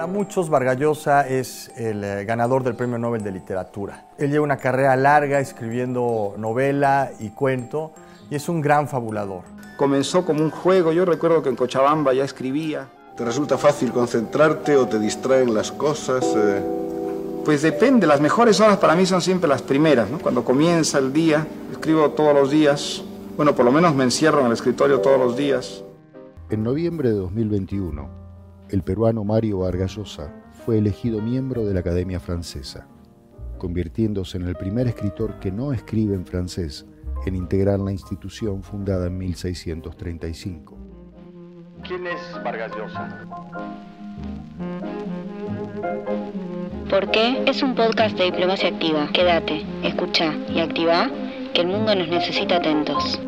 Para muchos, Vargallosa es el eh, ganador del Premio Nobel de Literatura. Él lleva una carrera larga escribiendo novela y cuento y es un gran fabulador. Comenzó como un juego, yo recuerdo que en Cochabamba ya escribía. ¿Te resulta fácil concentrarte o te distraen las cosas? Eh? Pues depende, las mejores horas para mí son siempre las primeras, ¿no? cuando comienza el día, escribo todos los días, bueno, por lo menos me encierro en el escritorio todos los días. En noviembre de 2021, el peruano Mario Vargas Llosa fue elegido miembro de la Academia Francesa, convirtiéndose en el primer escritor que no escribe en francés en integrar la institución fundada en 1635. ¿Quién es Vargas Llosa? ¿Por qué? Es un podcast de diplomacia activa. Quédate, escucha y activa que el mundo nos necesita atentos.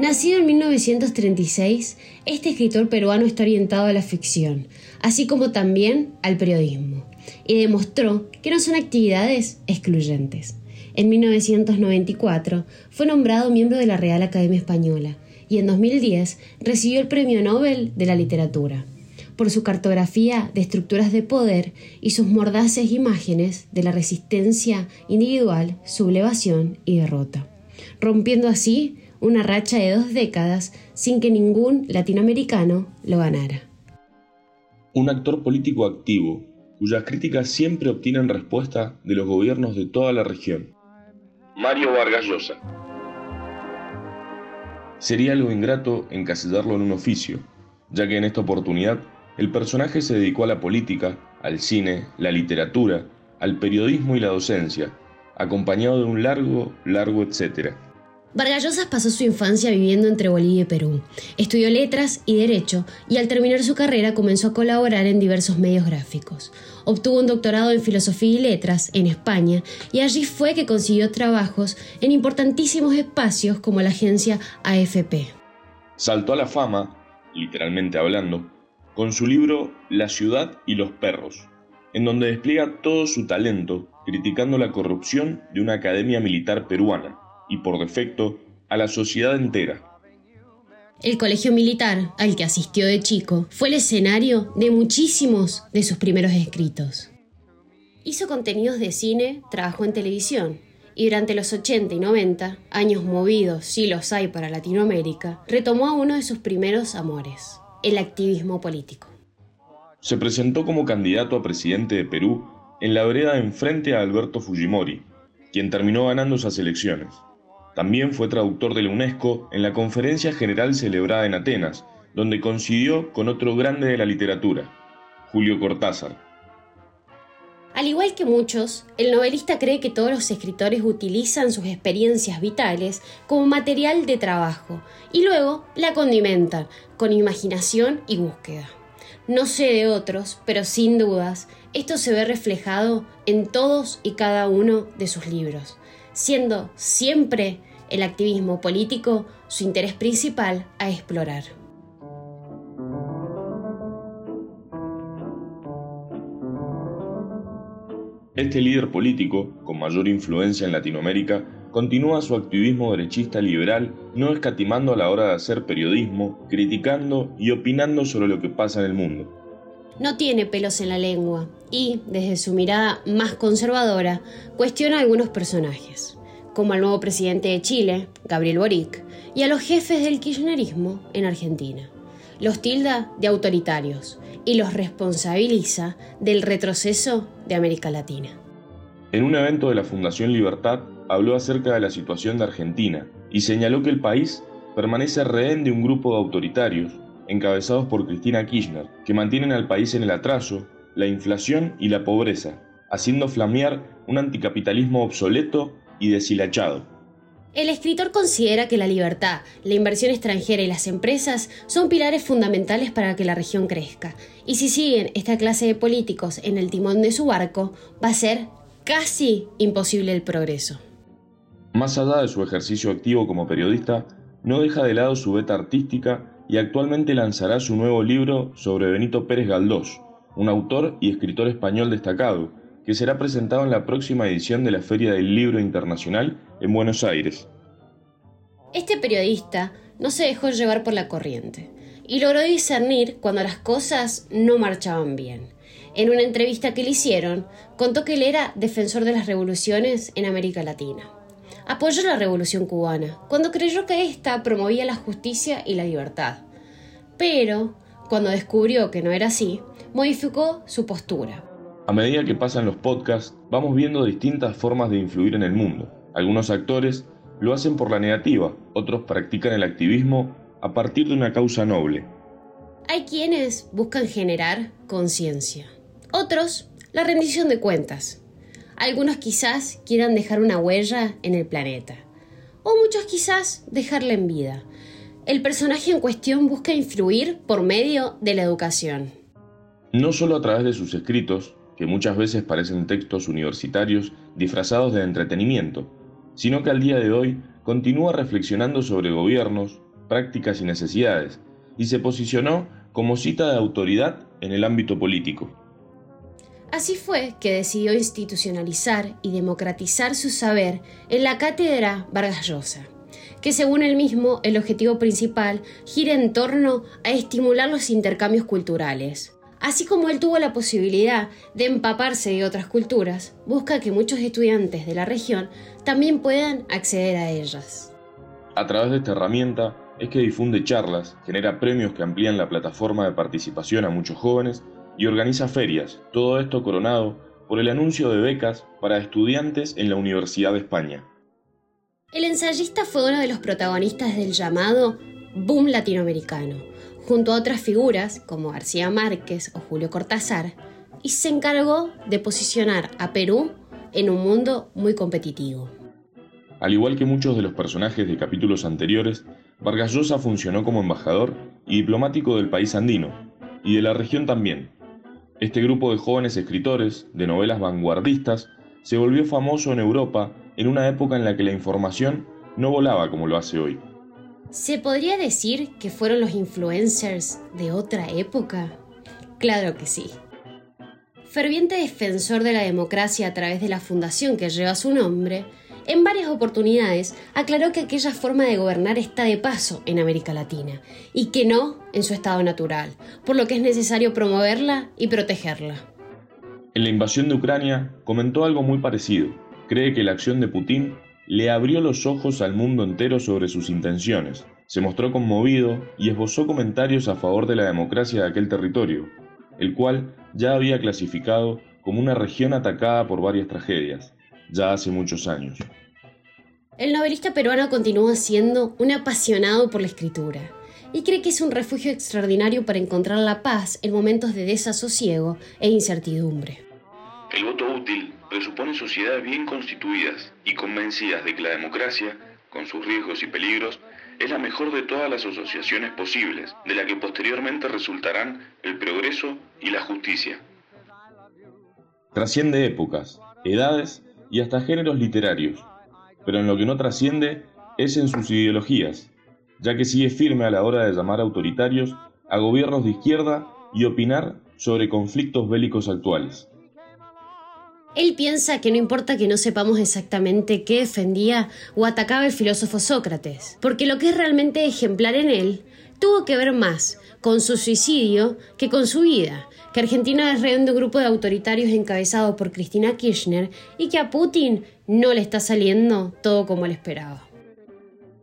Nacido en 1936, este escritor peruano está orientado a la ficción, así como también al periodismo, y demostró que no son actividades excluyentes. En 1994 fue nombrado miembro de la Real Academia Española y en 2010 recibió el Premio Nobel de la Literatura por su cartografía de estructuras de poder y sus mordaces imágenes de la resistencia individual, sublevación y derrota, rompiendo así una racha de dos décadas sin que ningún latinoamericano lo ganara. Un actor político activo, cuyas críticas siempre obtienen respuesta de los gobiernos de toda la región. Mario Vargas Llosa. Sería algo ingrato encasillarlo en un oficio, ya que en esta oportunidad el personaje se dedicó a la política, al cine, la literatura, al periodismo y la docencia, acompañado de un largo, largo etcétera Vargallosas pasó su infancia viviendo entre Bolivia y Perú. Estudió letras y derecho y al terminar su carrera comenzó a colaborar en diversos medios gráficos. Obtuvo un doctorado en filosofía y letras en España y allí fue que consiguió trabajos en importantísimos espacios como la agencia AFP. Saltó a la fama, literalmente hablando, con su libro La ciudad y los perros, en donde despliega todo su talento criticando la corrupción de una academia militar peruana y por defecto a la sociedad entera. El colegio militar al que asistió de chico fue el escenario de muchísimos de sus primeros escritos. Hizo contenidos de cine, trabajó en televisión y durante los 80 y 90, años movidos si los hay para Latinoamérica, retomó a uno de sus primeros amores, el activismo político. Se presentó como candidato a presidente de Perú en la vereda enfrente a Alberto Fujimori, quien terminó ganando esas elecciones. También fue traductor de la UNESCO en la conferencia general celebrada en Atenas, donde coincidió con otro grande de la literatura, Julio Cortázar. Al igual que muchos, el novelista cree que todos los escritores utilizan sus experiencias vitales como material de trabajo y luego la condimentan con imaginación y búsqueda. No sé de otros, pero sin dudas, esto se ve reflejado en todos y cada uno de sus libros siendo siempre el activismo político su interés principal a explorar. Este líder político, con mayor influencia en Latinoamérica, continúa su activismo derechista liberal, no escatimando a la hora de hacer periodismo, criticando y opinando sobre lo que pasa en el mundo no tiene pelos en la lengua y, desde su mirada más conservadora, cuestiona a algunos personajes, como al nuevo presidente de Chile, Gabriel Boric, y a los jefes del kirchnerismo en Argentina. Los tilda de autoritarios y los responsabiliza del retroceso de América Latina. En un evento de la Fundación Libertad habló acerca de la situación de Argentina y señaló que el país permanece rehén de un grupo de autoritarios encabezados por Cristina Kirchner, que mantienen al país en el atraso, la inflación y la pobreza, haciendo flamear un anticapitalismo obsoleto y deshilachado. El escritor considera que la libertad, la inversión extranjera y las empresas son pilares fundamentales para que la región crezca, y si siguen esta clase de políticos en el timón de su barco, va a ser casi imposible el progreso. Más allá de su ejercicio activo como periodista, no deja de lado su beta artística y actualmente lanzará su nuevo libro sobre Benito Pérez Galdós, un autor y escritor español destacado, que será presentado en la próxima edición de la Feria del Libro Internacional en Buenos Aires. Este periodista no se dejó llevar por la corriente y logró discernir cuando las cosas no marchaban bien. En una entrevista que le hicieron, contó que él era defensor de las revoluciones en América Latina. Apoyó la revolución cubana, cuando creyó que ésta promovía la justicia y la libertad. Pero, cuando descubrió que no era así, modificó su postura. A medida que pasan los podcasts, vamos viendo distintas formas de influir en el mundo. Algunos actores lo hacen por la negativa, otros practican el activismo a partir de una causa noble. Hay quienes buscan generar conciencia, otros la rendición de cuentas. Algunos quizás quieran dejar una huella en el planeta, o muchos quizás dejarla en vida. El personaje en cuestión busca influir por medio de la educación. No solo a través de sus escritos, que muchas veces parecen textos universitarios disfrazados de entretenimiento, sino que al día de hoy continúa reflexionando sobre gobiernos, prácticas y necesidades, y se posicionó como cita de autoridad en el ámbito político. Así fue que decidió institucionalizar y democratizar su saber en la cátedra Vargas Llosa, que según él mismo el objetivo principal gira en torno a estimular los intercambios culturales, Así como él tuvo la posibilidad de empaparse de otras culturas, busca que muchos estudiantes de la región también puedan acceder a ellas. A través de esta herramienta es que difunde charlas, genera premios que amplían la plataforma de participación a muchos jóvenes y organiza ferias, todo esto coronado por el anuncio de becas para estudiantes en la Universidad de España. El ensayista fue uno de los protagonistas del llamado Boom Latinoamericano, junto a otras figuras como García Márquez o Julio Cortázar, y se encargó de posicionar a Perú en un mundo muy competitivo. Al igual que muchos de los personajes de capítulos anteriores, Vargas Llosa funcionó como embajador y diplomático del país andino, y de la región también. Este grupo de jóvenes escritores, de novelas vanguardistas, se volvió famoso en Europa en una época en la que la información no volaba como lo hace hoy. ¿Se podría decir que fueron los influencers de otra época? Claro que sí. Ferviente defensor de la democracia a través de la fundación que lleva su nombre, en varias oportunidades aclaró que aquella forma de gobernar está de paso en América Latina y que no en su estado natural, por lo que es necesario promoverla y protegerla. En la invasión de Ucrania comentó algo muy parecido. Cree que la acción de Putin le abrió los ojos al mundo entero sobre sus intenciones. Se mostró conmovido y esbozó comentarios a favor de la democracia de aquel territorio, el cual ya había clasificado como una región atacada por varias tragedias, ya hace muchos años. El novelista peruano continúa siendo un apasionado por la escritura y cree que es un refugio extraordinario para encontrar la paz en momentos de desasosiego e incertidumbre. El voto útil presupone sociedades bien constituidas y convencidas de que la democracia, con sus riesgos y peligros, es la mejor de todas las asociaciones posibles, de la que posteriormente resultarán el progreso y la justicia. Trasciende épocas, edades y hasta géneros literarios, pero en lo que no trasciende es en sus ideologías, ya que sigue firme a la hora de llamar autoritarios a gobiernos de izquierda y opinar sobre conflictos bélicos actuales. Él piensa que no importa que no sepamos exactamente qué defendía o atacaba el filósofo Sócrates, porque lo que es realmente ejemplar en él tuvo que ver más con su suicidio que con su vida, que Argentina es rehén de un grupo de autoritarios encabezado por Cristina Kirchner y que a Putin no le está saliendo todo como él esperaba.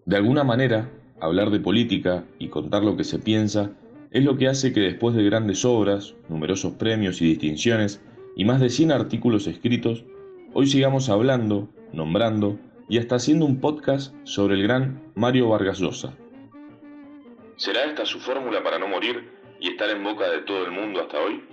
De alguna manera, hablar de política y contar lo que se piensa es lo que hace que después de grandes obras, numerosos premios y distinciones, y más de 100 artículos escritos, hoy sigamos hablando, nombrando y hasta haciendo un podcast sobre el gran Mario Vargas Llosa. ¿Será esta su fórmula para no morir y estar en boca de todo el mundo hasta hoy?